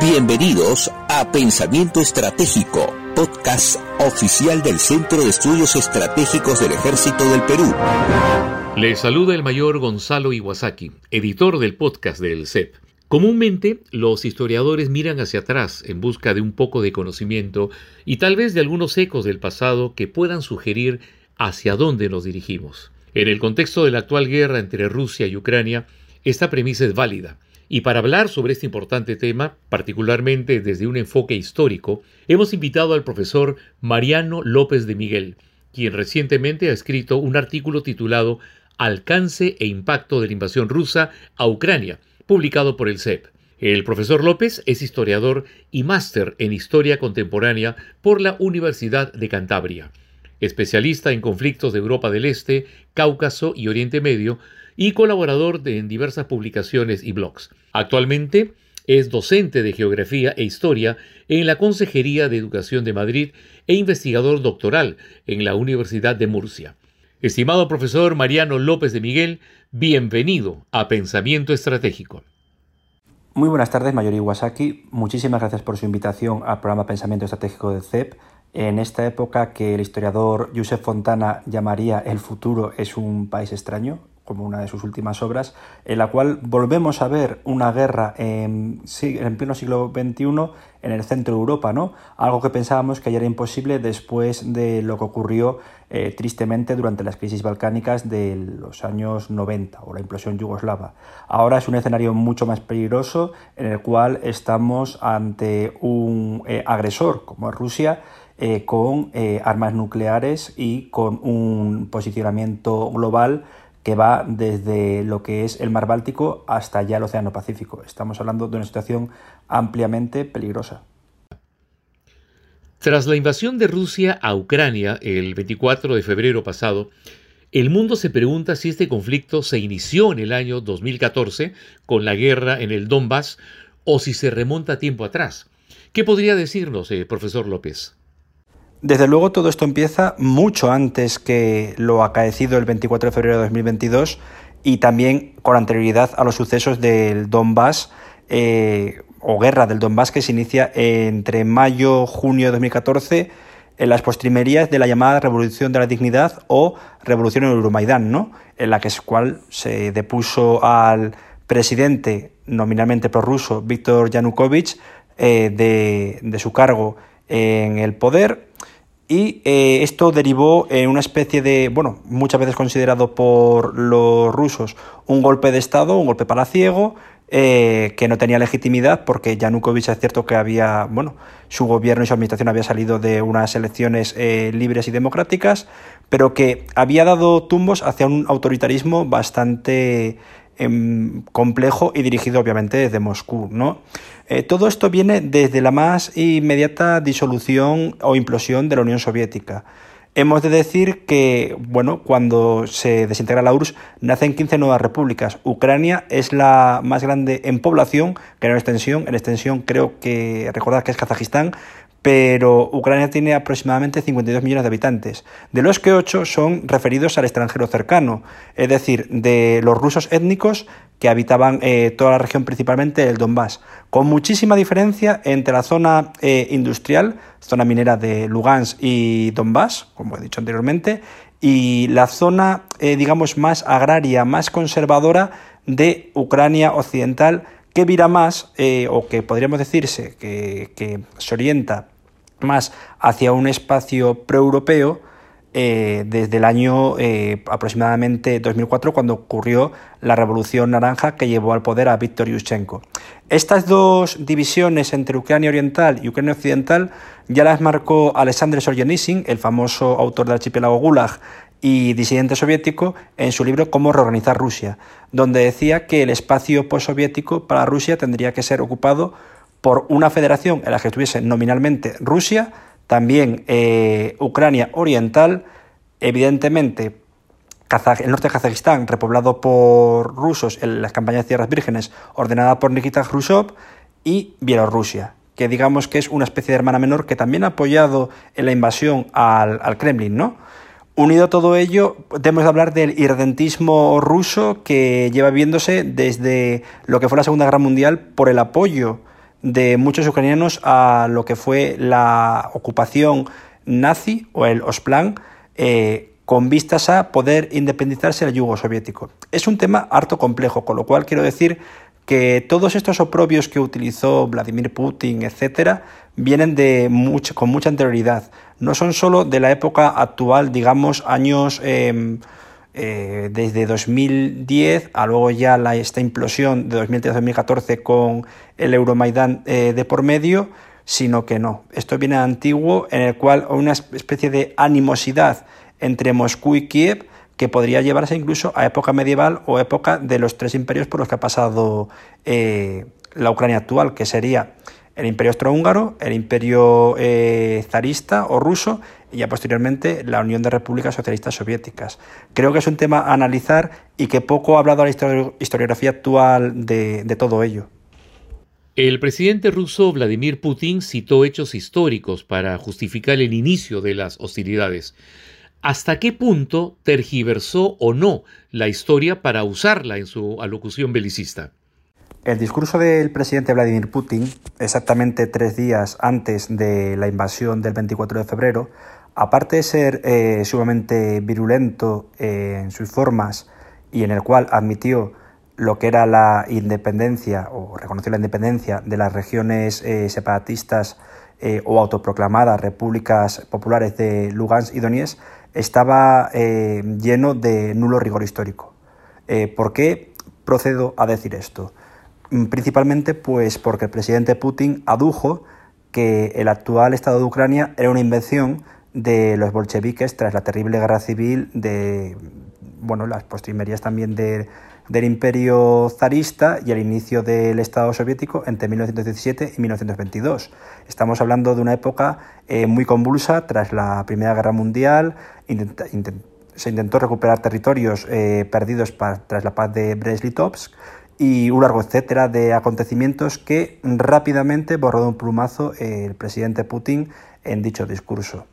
Bienvenidos a Pensamiento Estratégico, podcast oficial del Centro de Estudios Estratégicos del Ejército del Perú. Les saluda el mayor Gonzalo Iwasaki, editor del podcast del CEP. Comúnmente, los historiadores miran hacia atrás en busca de un poco de conocimiento y tal vez de algunos ecos del pasado que puedan sugerir hacia dónde nos dirigimos. En el contexto de la actual guerra entre Rusia y Ucrania, esta premisa es válida y para hablar sobre este importante tema, particularmente desde un enfoque histórico, hemos invitado al profesor Mariano López de Miguel, quien recientemente ha escrito un artículo titulado Alcance e impacto de la invasión rusa a Ucrania, publicado por el CEP. El profesor López es historiador y máster en historia contemporánea por la Universidad de Cantabria. Especialista en conflictos de Europa del Este, Cáucaso y Oriente Medio, y colaborador de, en diversas publicaciones y blogs. Actualmente es docente de Geografía e Historia en la Consejería de Educación de Madrid e investigador doctoral en la Universidad de Murcia. Estimado profesor Mariano López de Miguel, bienvenido a Pensamiento Estratégico. Muy buenas tardes, Mayor Iwasaki. Muchísimas gracias por su invitación al programa Pensamiento Estratégico del CEP. En esta época que el historiador Josep Fontana llamaría el futuro es un país extraño, como una de sus últimas obras, en la cual volvemos a ver una guerra en, en pleno siglo XXI en el centro de Europa, ¿no? Algo que pensábamos que ya era imposible después de lo que ocurrió eh, tristemente durante las crisis balcánicas de los años 90 o la implosión yugoslava. Ahora es un escenario mucho más peligroso en el cual estamos ante un eh, agresor como es Rusia eh, con armas nucleares y con un posicionamiento global que va desde lo que es el mar Báltico hasta ya el Océano Pacífico. Estamos hablando de una situación ampliamente peligrosa. Tras la invasión de Rusia a Ucrania el 24 de febrero pasado, el mundo se pregunta si este conflicto se inició en el año 2014 con la guerra en el Donbass o si se remonta tiempo atrás. ¿Qué podría decirnos, eh, profesor López? Desde luego todo esto empieza mucho antes que lo acaecido el 24 de febrero de 2022 y también con anterioridad a los sucesos del Donbass eh, o guerra del Donbass que se inicia entre mayo junio de 2014 en las postrimerías de la llamada Revolución de la Dignidad o Revolución en Euromaidán, ¿no? en la que cual se depuso al presidente nominalmente prorruso Víctor Yanukovych eh, de, de su cargo en el poder y eh, esto derivó en una especie de, bueno, muchas veces considerado por los rusos un golpe de Estado, un golpe palaciego, eh, que no tenía legitimidad porque Yanukovych es cierto que había, bueno, su gobierno y su administración había salido de unas elecciones eh, libres y democráticas, pero que había dado tumbos hacia un autoritarismo bastante em, complejo y dirigido obviamente desde Moscú, ¿no? Eh, todo esto viene desde la más inmediata disolución o implosión de la Unión Soviética. Hemos de decir que, bueno, cuando se desintegra la URSS, nacen 15 nuevas repúblicas. Ucrania es la más grande en población, que en extensión. En extensión creo que, recordad que es Kazajistán, pero Ucrania tiene aproximadamente 52 millones de habitantes, de los que 8 son referidos al extranjero cercano, es decir, de los rusos étnicos que habitaban eh, toda la región, principalmente el Donbass, con muchísima diferencia entre la zona eh, industrial, zona minera de Lugansk y Donbass, como he dicho anteriormente, y la zona, eh, digamos, más agraria, más conservadora de Ucrania occidental, que vira más, eh, o que podríamos decirse que, se orienta más hacia un espacio proeuropeo eh, desde el año eh, aproximadamente 2004, cuando ocurrió la Revolución Naranja que llevó al poder a Viktor Yushchenko. Estas dos divisiones entre Ucrania Oriental y Ucrania Occidental ya las marcó Alexander Solzhenitsyn, el famoso autor del archipiélago Gulag, y disidente soviético en su libro Cómo reorganizar Rusia, donde decía que el espacio postsoviético para Rusia tendría que ser ocupado por una federación en la que estuviese nominalmente Rusia, también eh, Ucrania Oriental, evidentemente el norte de Kazajistán, repoblado por rusos en las campañas de tierras vírgenes, ordenada por Nikita Khrushchev, y Bielorrusia, que digamos que es una especie de hermana menor que también ha apoyado en la invasión al, al Kremlin, ¿no? Unido a todo ello, debemos hablar del irredentismo ruso que lleva viéndose desde lo que fue la Segunda Guerra Mundial por el apoyo de muchos ucranianos a lo que fue la ocupación nazi o el Osplan eh, con vistas a poder independizarse del yugo soviético. Es un tema harto complejo, con lo cual quiero decir que todos estos oprobios que utilizó Vladimir Putin, etcétera, vienen de mucho, con mucha anterioridad. No son solo de la época actual, digamos, años em, eh, desde 2010 a luego ya la, esta implosión de 2013-2014 con el Euromaidan eh, de por medio, sino que no. Esto viene antiguo, en el cual una especie de animosidad entre Moscú y Kiev que podría llevarse incluso a época medieval o época de los tres imperios por los que ha pasado eh, la Ucrania actual, que sería el imperio austrohúngaro, el imperio eh, zarista o ruso y ya posteriormente la Unión de Repúblicas Socialistas Soviéticas. Creo que es un tema a analizar y que poco ha hablado la historiografía actual de, de todo ello. El presidente ruso Vladimir Putin citó hechos históricos para justificar el inicio de las hostilidades. ¿Hasta qué punto tergiversó o no la historia para usarla en su alocución belicista? El discurso del presidente Vladimir Putin, exactamente tres días antes de la invasión del 24 de febrero, aparte de ser eh, sumamente virulento eh, en sus formas y en el cual admitió lo que era la independencia o reconoció la independencia de las regiones eh, separatistas o autoproclamadas repúblicas populares de Lugansk y Donetsk, estaba lleno de nulo rigor histórico. ¿Por qué procedo a decir esto? Mm, principalmente pues porque el presidente Putin adujo que el actual Estado de Ucrania era una invención de los bolcheviques tras la terrible guerra civil de bueno, las postrimerías también de del imperio zarista y el inicio del Estado soviético entre 1917 y 1922. Estamos hablando de una época eh, muy convulsa tras la Primera Guerra Mundial. se intentó recuperar territorios eh, perdidos tras la paz de Brest-Litovsk y un largo etcétera de acontecimientos que rápidamente borró de un plumazo el presidente Putin en dicho discurso.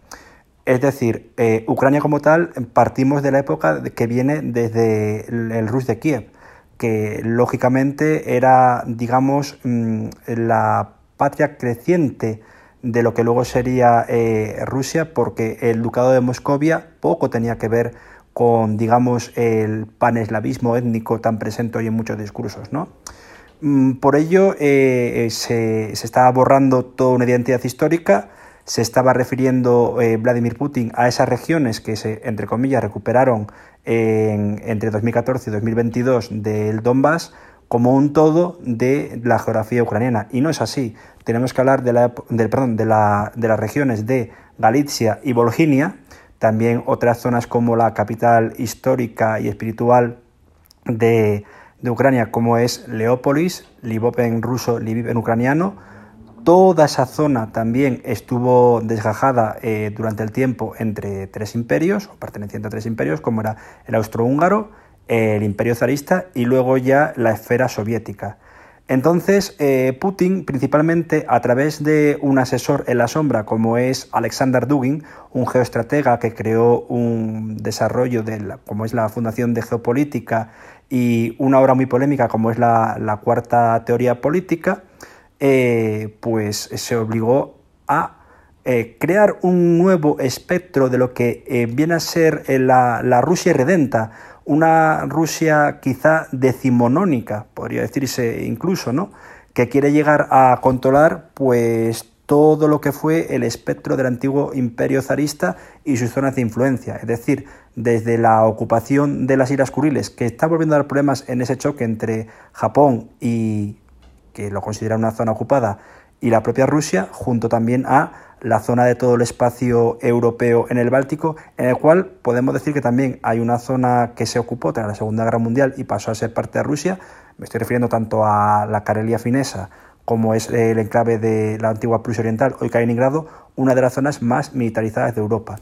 Es decir, eh, Ucrania como tal partimos de la época que viene desde el, Rus de Kiev, que lógicamente era, digamos, mm, la patria creciente de lo que luego sería eh, Rusia, porque el Ducado de Moscovia poco tenía que ver con, digamos, el paneslavismo étnico tan presente hoy en muchos discursos, ¿no? Mm, por ello eh, se, se estaba borrando toda una identidad histórica, se estaba refiriendo eh, Vladimir Putin a esas regiones que se, entre comillas, recuperaron entre 2014 y 2022 del Donbass como un todo de la geografía ucraniana. Y no es así. Tenemos que hablar de, la, perdón, de, la, de las regiones de Galicia y Volginia, también otras zonas como la capital histórica y espiritual de, de Ucrania, como es Leópolis, Lvov en ruso, Lviv en ucraniano, Toda esa zona también estuvo desgajada eh, durante el tiempo entre tres imperios, o perteneciente a tres imperios, como era el austrohúngaro, el imperio zarista y luego ya la esfera soviética. Entonces, eh, Putin, principalmente a través de un asesor en la sombra como es Alexander Dugin, un geoestratega que creó un desarrollo de como es la Fundación de Geopolítica y una obra muy polémica como es la cuarta teoría política, eh, pues se obligó a eh, crear un nuevo espectro de lo que eh, viene a ser la, la, Rusia redenta, una Rusia quizá decimonónica, podría decirse incluso, ¿no? que quiere llegar a controlar pues todo lo que fue el espectro del antiguo imperio zarista y sus zonas de influencia, es decir, desde la ocupación de las Islas Kuriles, que está volviendo a dar problemas en ese choque entre Japón y que lo considera una zona ocupada, y la propia Rusia, junto también a la zona de todo el espacio europeo en el Báltico, en el cual podemos decir que también hay una zona que se ocupó tras la Segunda Guerra Mundial y pasó a ser parte de Rusia. Me estoy refiriendo tanto a la Karelia finesa como es el enclave de la antigua Prusia Oriental, hoy Kaliningrado, una de las zonas más militarizadas de Europa.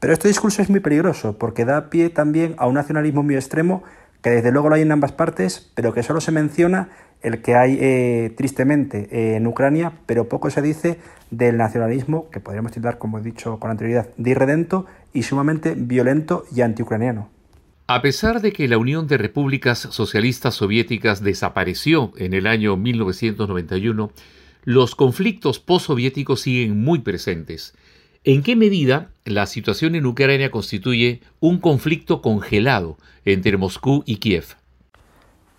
Pero este discurso es muy peligroso porque da pie también a un nacionalismo muy extremo que desde luego lo hay en ambas partes, pero que solo se menciona el que hay eh, tristemente eh, en Ucrania, pero poco se dice del nacionalismo, que podríamos titular, como he dicho con anterioridad, de irredento y sumamente violento y antiucraniano. A pesar de que la Unión de Repúblicas Socialistas Soviéticas desapareció en el año 1991, los conflictos postsoviéticos siguen muy presentes. ¿En qué medida la situación en Ucrania constituye un conflicto congelado entre Moscú y Kiev?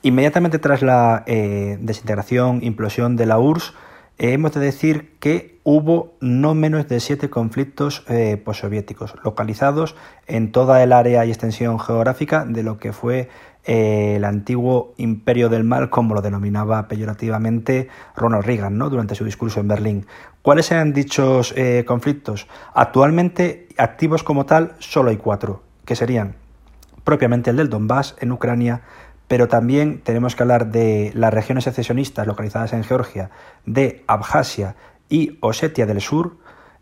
Inmediatamente tras la eh, desintegración, implosión de la URSS, eh, hemos de decir que hubo no menos de siete conflictos eh, postsoviéticos localizados en toda el área y extensión geográfica de lo que fue eh, el antiguo imperio del mal, como lo denominaba peyorativamente Ronald Reagan ¿no? durante su discurso en Berlín. ¿Cuáles eran dichos conflictos? Actualmente activos como tal solo hay cuatro, que serían propiamente el del Donbass en Ucrania, pero también tenemos que hablar de las regiones secesionistas localizadas en Georgia, de Abjasia y Osetia del Sur.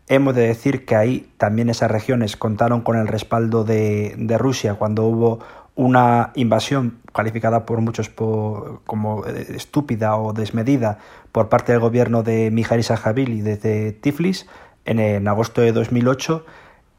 Hemos de decir que ahí también esas regiones contaron con el respaldo de, Rusia cuando hubo una invasión calificada por muchos como estúpida o desmedida por parte del gobierno de Mijail Saakashvili desde Tiflis en, agosto de 2008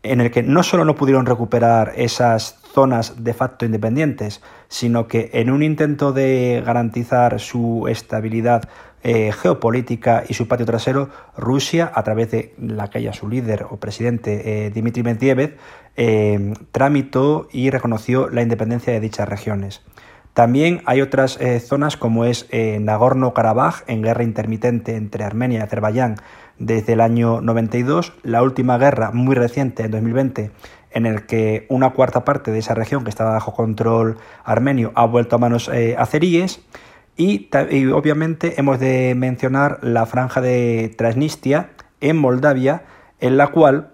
en el que no solo no pudieron recuperar esas zonas de facto independientes, sino que en un intento de garantizar su estabilidad eh, geopolítica y su patio trasero, Rusia, a través de la que haya su líder o presidente eh, Dmitry Medvedev, eh, tramitó y reconoció la independencia de dichas regiones. También hay otras zonas como es Nagorno-Karabaj, en guerra intermitente entre Armenia y Azerbaiyán, desde el año 92, la última guerra muy reciente, en 2020, en el que una cuarta parte de esa región que estaba bajo control armenio ha vuelto a manos eh, azeríes. Y, obviamente hemos de mencionar la franja de Transnistria en Moldavia, en la cual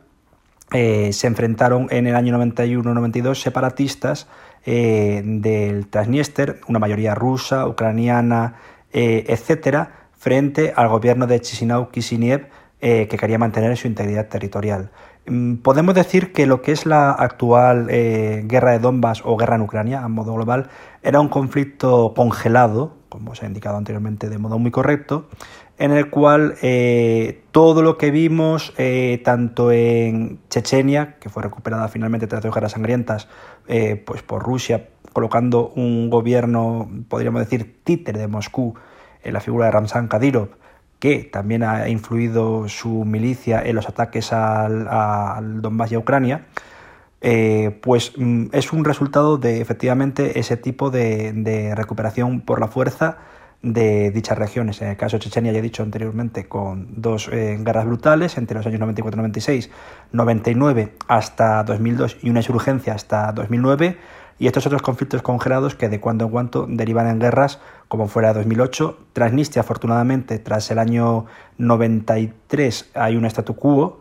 eh, se enfrentaron en el año 91-92 separatistas eh, del Transnistria, una mayoría rusa, ucraniana, etcétera, frente al gobierno de Chisinau Kishinev eh, que quería mantener su integridad territorial. Mm, podemos decir que lo que es la actual eh, guerra de Donbass o guerra en Ucrania, a modo global, era un conflicto congelado, como se ha indicado anteriormente de modo muy correcto, en el cual eh, todo lo que vimos, tanto en Chechenia, que fue recuperada finalmente tras dos guerras sangrientas, pues por Rusia, colocando un gobierno, podríamos decir, títere de Moscú, en la figura de Ramzan Kadyrov, que también ha influido su milicia en los ataques al, Donbass y a Ucrania, eh, pues mm, es un resultado de efectivamente ese tipo de, recuperación por la fuerza de dichas regiones. En el caso de Chechenia, ya he dicho anteriormente, con dos eh, guerras brutales entre los años 94-96, 99 hasta 2002 y una insurgencia hasta 2009 y estos otros conflictos congelados que de cuando en cuando derivan en guerras, como fuera 2008. Transnistria, afortunadamente, tras el año 93 hay un statu quo,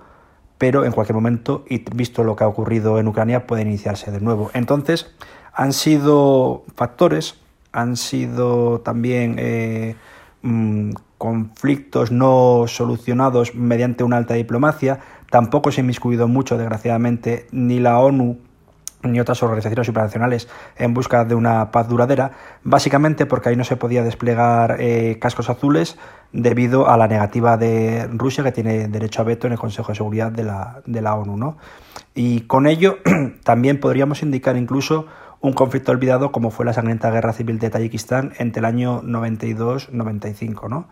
pero en cualquier momento, y visto lo que ha ocurrido en Ucrania, puede iniciarse de nuevo. Entonces, han sido factores, han sido también eh, mm, conflictos no solucionados mediante una alta diplomacia. Tampoco se ha inmiscuido mucho, desgraciadamente, ni la ONU ni otras organizaciones supranacionales en busca de una paz duradera, básicamente porque ahí no se podía desplegar eh, cascos azules debido a la negativa de Rusia que tiene derecho a veto en el Consejo de Seguridad de la, de la ONU. ¿no? Y con ello también podríamos indicar incluso un conflicto olvidado como fue la sangrienta guerra civil de Tayikistán entre el año 92-95. ¿no?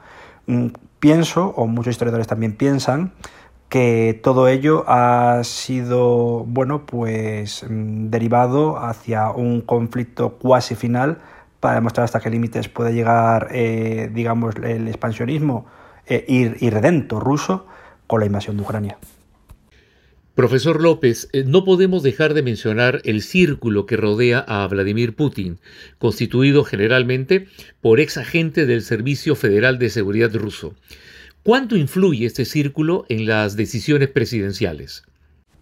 Mm, pienso, o muchos historiadores también piensan, que todo ello ha sido, bueno, pues mm, derivado hacia un conflicto cuasi final para demostrar hasta qué límites puede llegar, eh, digamos, el expansionismo eh, irredento ruso con la invasión de Ucrania. Profesor López, eh, no podemos dejar de mencionar el círculo que rodea a Vladimir Putin, constituido generalmente por ex agentes del Servicio Federal de Seguridad ruso. ¿Cuánto influye este círculo en las decisiones presidenciales?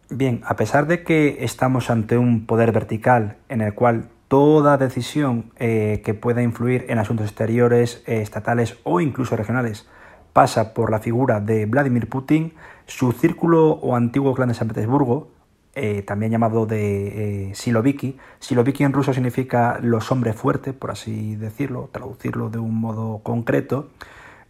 Bien, a pesar de que estamos ante un poder vertical en el cual toda decisión eh, que pueda influir en asuntos exteriores, eh, estatales o incluso regionales pasa por la figura de Vladimir Putin, su círculo o antiguo clan de San Petersburgo, eh, también llamado de Siloviki, Siloviki en ruso significa los hombres fuertes, por así decirlo, traducirlo de un modo concreto,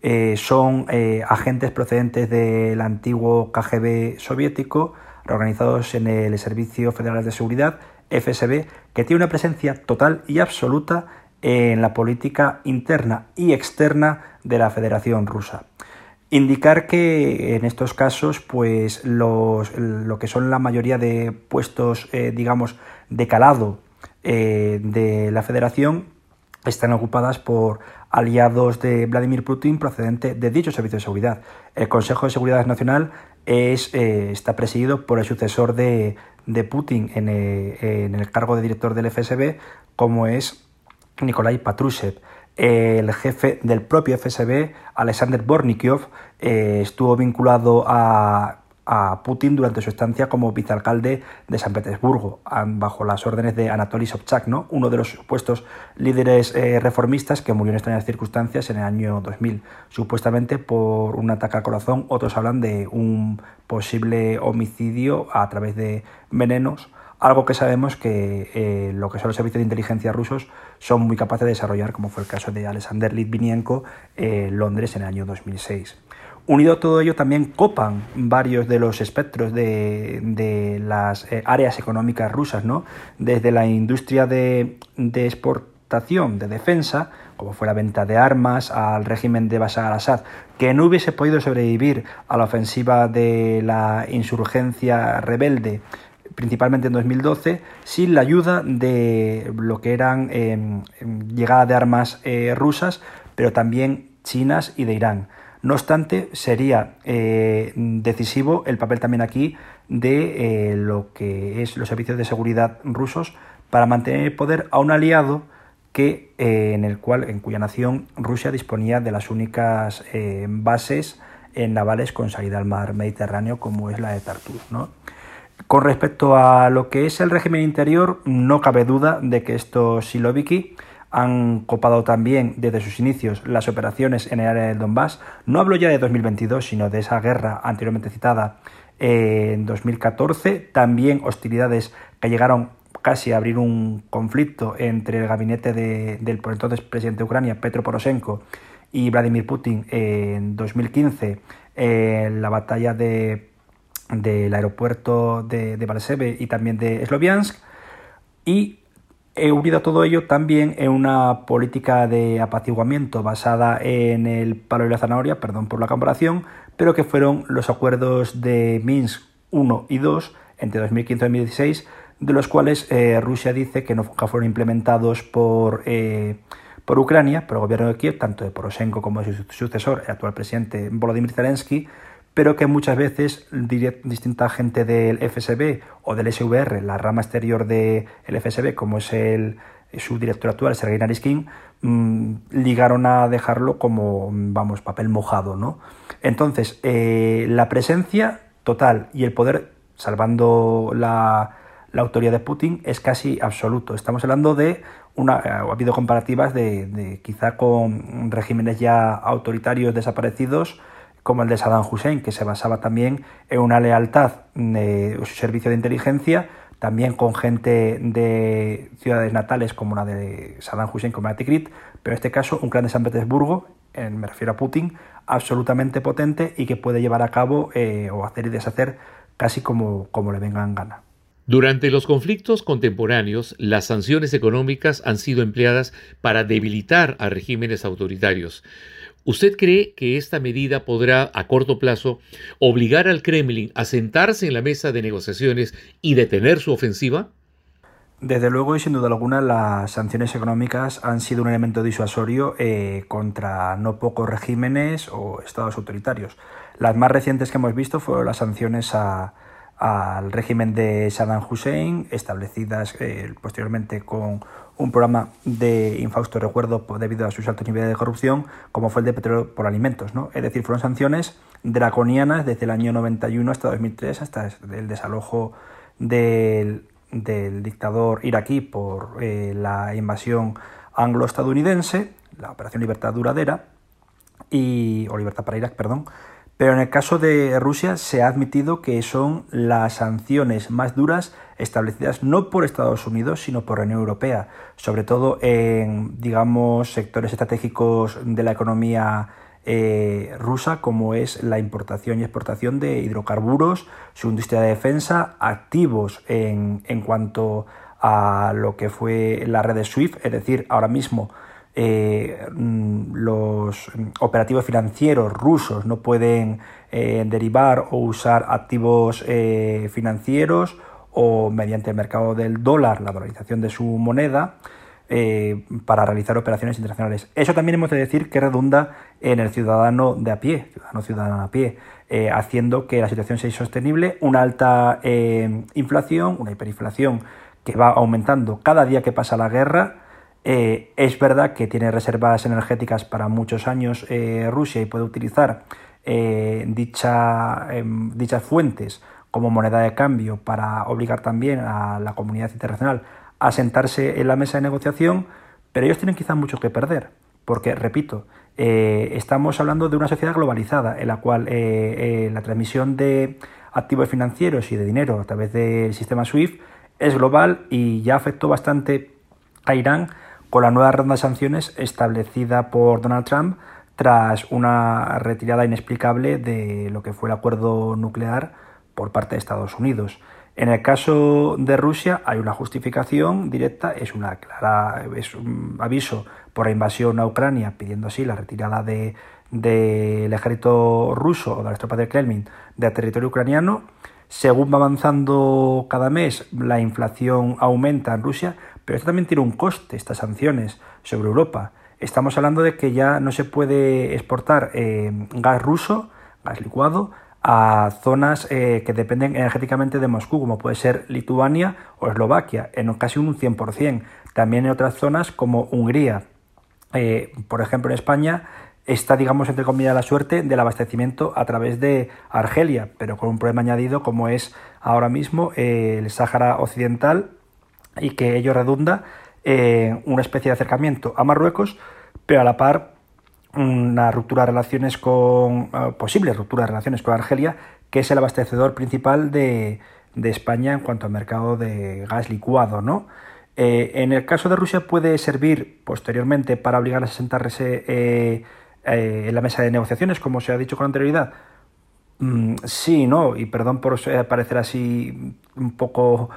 eh, son eh, agentes procedentes del antiguo KGB soviético, organizados en el Servicio Federal de Seguridad, FSB, que tiene una presencia total y absoluta en la política interna y externa de la Federación Rusa. Indicar que en estos casos, pues los, lo que son la mayoría de puestos, eh, digamos, de calado eh, de la federación están ocupadas por aliados de Vladimir Putin procedente de dicho servicio de seguridad. El Consejo de Seguridad Nacional es, eh, está presidido por el sucesor de, Putin en, en, el cargo de director del FSB, como es Nikolai Patrushev el jefe del propio FSB, Alexander Bornikiov, eh, estuvo vinculado a, Putin durante su estancia como vicealcalde de San Petersburgo, bajo las órdenes de Anatoly Sobchak, ¿no? uno de los supuestos líderes eh, reformistas que murió en extrañas circunstancias en el año 2000, supuestamente por un ataque al corazón. Otros hablan de un posible homicidio a través de venenos algo que sabemos que eh, lo que son los servicios de inteligencia rusos son muy capaces de desarrollar, como fue el caso de Alexander Litvinenko eh, en Londres en el año 2006. Unido a todo ello, también copan varios de los espectros de, las eh, áreas económicas rusas, ¿no? desde la industria de, de, exportación, de defensa, como fue la venta de armas, al régimen de Bashar al-Assad, que no hubiese podido sobrevivir a la ofensiva de la insurgencia rebelde principalmente en 2012, sin la ayuda de lo que eran em, llegada de armas eh, rusas, pero también chinas y de Irán. No obstante, sería eh, decisivo el papel también aquí de eh, lo que es los servicios de seguridad rusos para mantener el poder a un aliado que en el cual en cuya nación Rusia disponía de las únicas bases navales con salida al mar Mediterráneo como es la de Tartus, ¿no? Con respecto a lo que es el régimen interior, no cabe duda de que estos Siloviki han copado también desde sus inicios las operaciones en el área del Donbass. No hablo ya de 2022, sino de esa guerra anteriormente citada en 2014. También hostilidades que llegaron casi a abrir un conflicto entre el gabinete del por entonces presidente de Ucrania, Petro Poroshenko, y Vladimir Putin en 2015, en la batalla de del aeropuerto de, de y también de Sloviansk. Y he unido todo ello también en una política de apaciguamiento basada en el palo y la zanahoria, perdón por la comparación, pero que fueron los acuerdos de Minsk 1 y 2 entre 2015 y 2016, de los cuales eh, Rusia dice que nunca fueron implementados por, eh, por Ucrania, por el gobierno de Kiev, tanto de Poroshenko como de su sucesor, el actual presidente Volodymyr Zelensky, pero que muchas veces distinta gente del FSB o del SVR, la rama exterior del FSB, como es el subdirector actual, Sergei Nariskin, mm, ligaron a dejarlo como, vamos, papel mojado, ¿no? Entonces, eh, la presencia total y el poder, salvando la, autoridad de Putin, es casi absoluto. Estamos hablando de una, eh, ha habido comparativas de, de quizá con regímenes ya autoritarios desaparecidos, como el de Saddam Hussein, que se basaba también en una lealtad de su servicio de inteligencia, también con gente de ciudades natales como la de Saddam Hussein, como la Tikrit, pero en este caso un clan de San Petersburgo, me refiero a Putin, absolutamente potente y que puede llevar a cabo eh, o hacer y deshacer casi como, como le venga en gana. Durante los conflictos contemporáneos, las sanciones económicas han sido empleadas para debilitar a regímenes autoritarios. ¿Usted cree que esta medida podrá, a corto plazo, obligar al Kremlin a sentarse en la mesa de negociaciones y detener su ofensiva? Desde luego y sin duda alguna las sanciones económicas han sido un elemento disuasorio eh, contra no pocos regímenes o estados autoritarios. Las más recientes que hemos visto fueron las sanciones al régimen de Saddam Hussein, establecidas eh, posteriormente con un programa de infausto recuerdo debido a sus altos niveles de corrupción, como fue el de petróleo por alimentos. ¿no? Es decir, fueron sanciones draconianas desde el año 91 hasta 2003, hasta el desalojo del, dictador iraquí por eh, la invasión anglo-estadounidense, la Operación Libertad Duradera, y, o Libertad para Irak, perdón, pero en el caso de Rusia se ha admitido que son las sanciones más duras establecidas no por Estados Unidos, sino por la Unión Europea, sobre todo en, digamos, sectores estratégicos de la economía eh, rusa, como es la importación y exportación de hidrocarburos, su industria de defensa, activos en, en cuanto a lo que fue la red de SWIFT, es decir, ahora mismo mm, los operativos financieros rusos no pueden derivar o usar activos financieros o mediante el mercado del dólar, la valorización de su moneda, eh, para realizar operaciones internacionales. Eso también hemos de decir que redunda en el ciudadano de a pie, ciudadano ciudadano a pie, eh, haciendo que la situación sea insostenible, una alta eh, inflación, una hiperinflación que va aumentando cada día que pasa la guerra. Es verdad que tiene reservas energéticas para muchos años Rusia y puede utilizar dicha, em, dichas fuentes como moneda de cambio para obligar también a la comunidad internacional a sentarse en la mesa de negociación, pero ellos tienen quizás mucho que perder, porque, repito, eh, estamos hablando de una sociedad globalizada en la cual eh, eh, la transmisión de activos financieros y de dinero a través del sistema SWIFT es global y ya afectó bastante a Irán con la nueva ronda de sanciones establecida por Donald Trump tras una retirada inexplicable de lo que fue el acuerdo nuclear por parte de Estados Unidos. En el caso de Rusia hay una justificación directa, es una clara, es un aviso por la invasión a Ucrania, pidiendo así la retirada del de, ejército ruso o de las tropas del Kremlin del territorio ucraniano. Según va avanzando cada mes, la inflación aumenta en Rusia, pero esto también tiene un coste, estas sanciones sobre Europa. Estamos hablando de que ya no se puede exportar eh, gas ruso, gas licuado, a zonas eh, que dependen energéticamente de Moscú, como puede ser Lituania o Eslovaquia, en casi un 100%. También en otras zonas como Hungría. Eh, por ejemplo, en España está, digamos, entre comillas, la suerte del abastecimiento a través de Argelia, pero con un problema añadido como es ahora mismo el Sáhara Occidental y que ello redunda en una especie de acercamiento a Marruecos, pero a la par una ruptura de relaciones con, eh, posible ruptura de relaciones con Argelia, que es el abastecedor principal de, España en cuanto al mercado de gas licuado, ¿no? Eh, en el caso de Rusia puede servir posteriormente para obligar a sentarse eh, en la mesa de negociaciones, como se ha dicho con anterioridad. Mm, sí, no, y perdón por parecer así un poco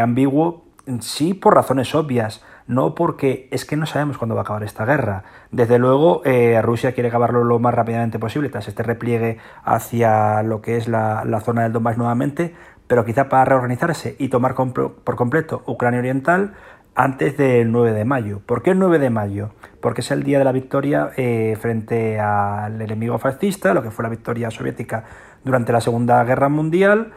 ambiguo, sí por razones obvias no porque es que no sabemos cuándo va a acabar esta guerra. Desde luego, eh, Rusia quiere acabarlo lo más rápidamente posible tras este repliegue hacia lo que es la, zona del Donbass nuevamente, pero quizá para reorganizarse y tomar por completo Ucrania Oriental antes del 9 de mayo. ¿Por qué el 9 de mayo? Porque es el día de la victoria eh, frente al enemigo fascista, lo que fue la victoria soviética durante la Segunda Guerra Mundial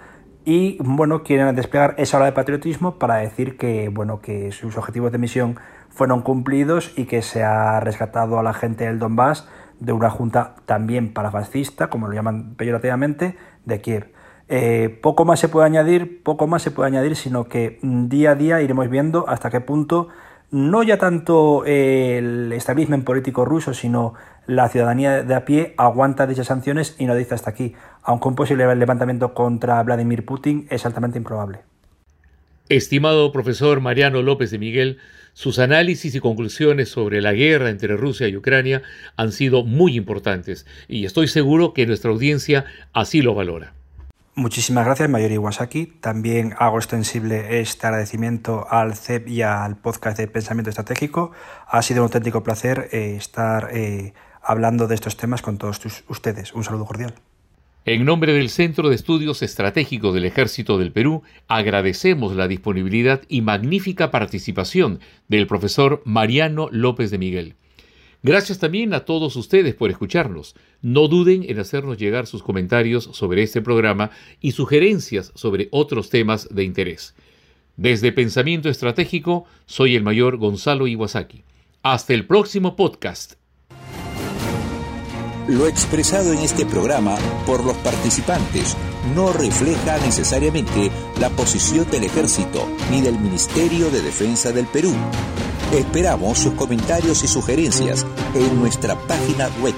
y bueno, quieren desplegar esa hora de patriotismo para decir que bueno, que sus objetivos de misión fueron cumplidos y que se ha rescatado a la gente del Donbass de una junta también parafascista, como lo llaman peyorativamente, de Kiev. Eh, poco más se puede añadir, poco más se puede añadir, sino que día a día iremos viendo hasta qué punto no ya tanto el establishment político ruso, sino la ciudadanía de a pie aguanta dichas sanciones y no dice hasta aquí, aunque un posible levantamiento contra Vladimir Putin es altamente improbable. Estimado profesor Mariano López de Miguel, sus análisis y conclusiones sobre la guerra entre Rusia y Ucrania han sido muy importantes y estoy seguro que nuestra audiencia así lo valora. Muchísimas gracias, Mayor Iwasaki. También hago extensible este agradecimiento al CEP y al podcast de Pensamiento Estratégico. Ha sido un auténtico placer eh, estar eh, hablando de estos temas con todos ustedes. Un saludo cordial. En nombre del Centro de Estudios Estratégicos del Ejército del Perú, agradecemos la disponibilidad y magnífica participación del profesor Mariano López de Miguel. Gracias también a todos ustedes por escucharnos. No duden en hacernos llegar sus comentarios sobre este programa y sugerencias sobre otros temas de interés. Desde Pensamiento Estratégico, soy el mayor Gonzalo Iwasaki. Hasta el próximo podcast. Lo expresado en este programa por los participantes no refleja necesariamente la posición del Ejército ni del Ministerio de Defensa del Perú. Esperamos sus comentarios y sugerencias en nuestra página web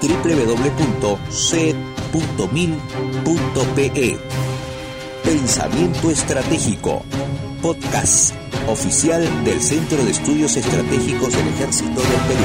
www.c.mil.pe. Pensamiento Estratégico, podcast oficial del Centro de Estudios Estratégicos del Ejército del Perú.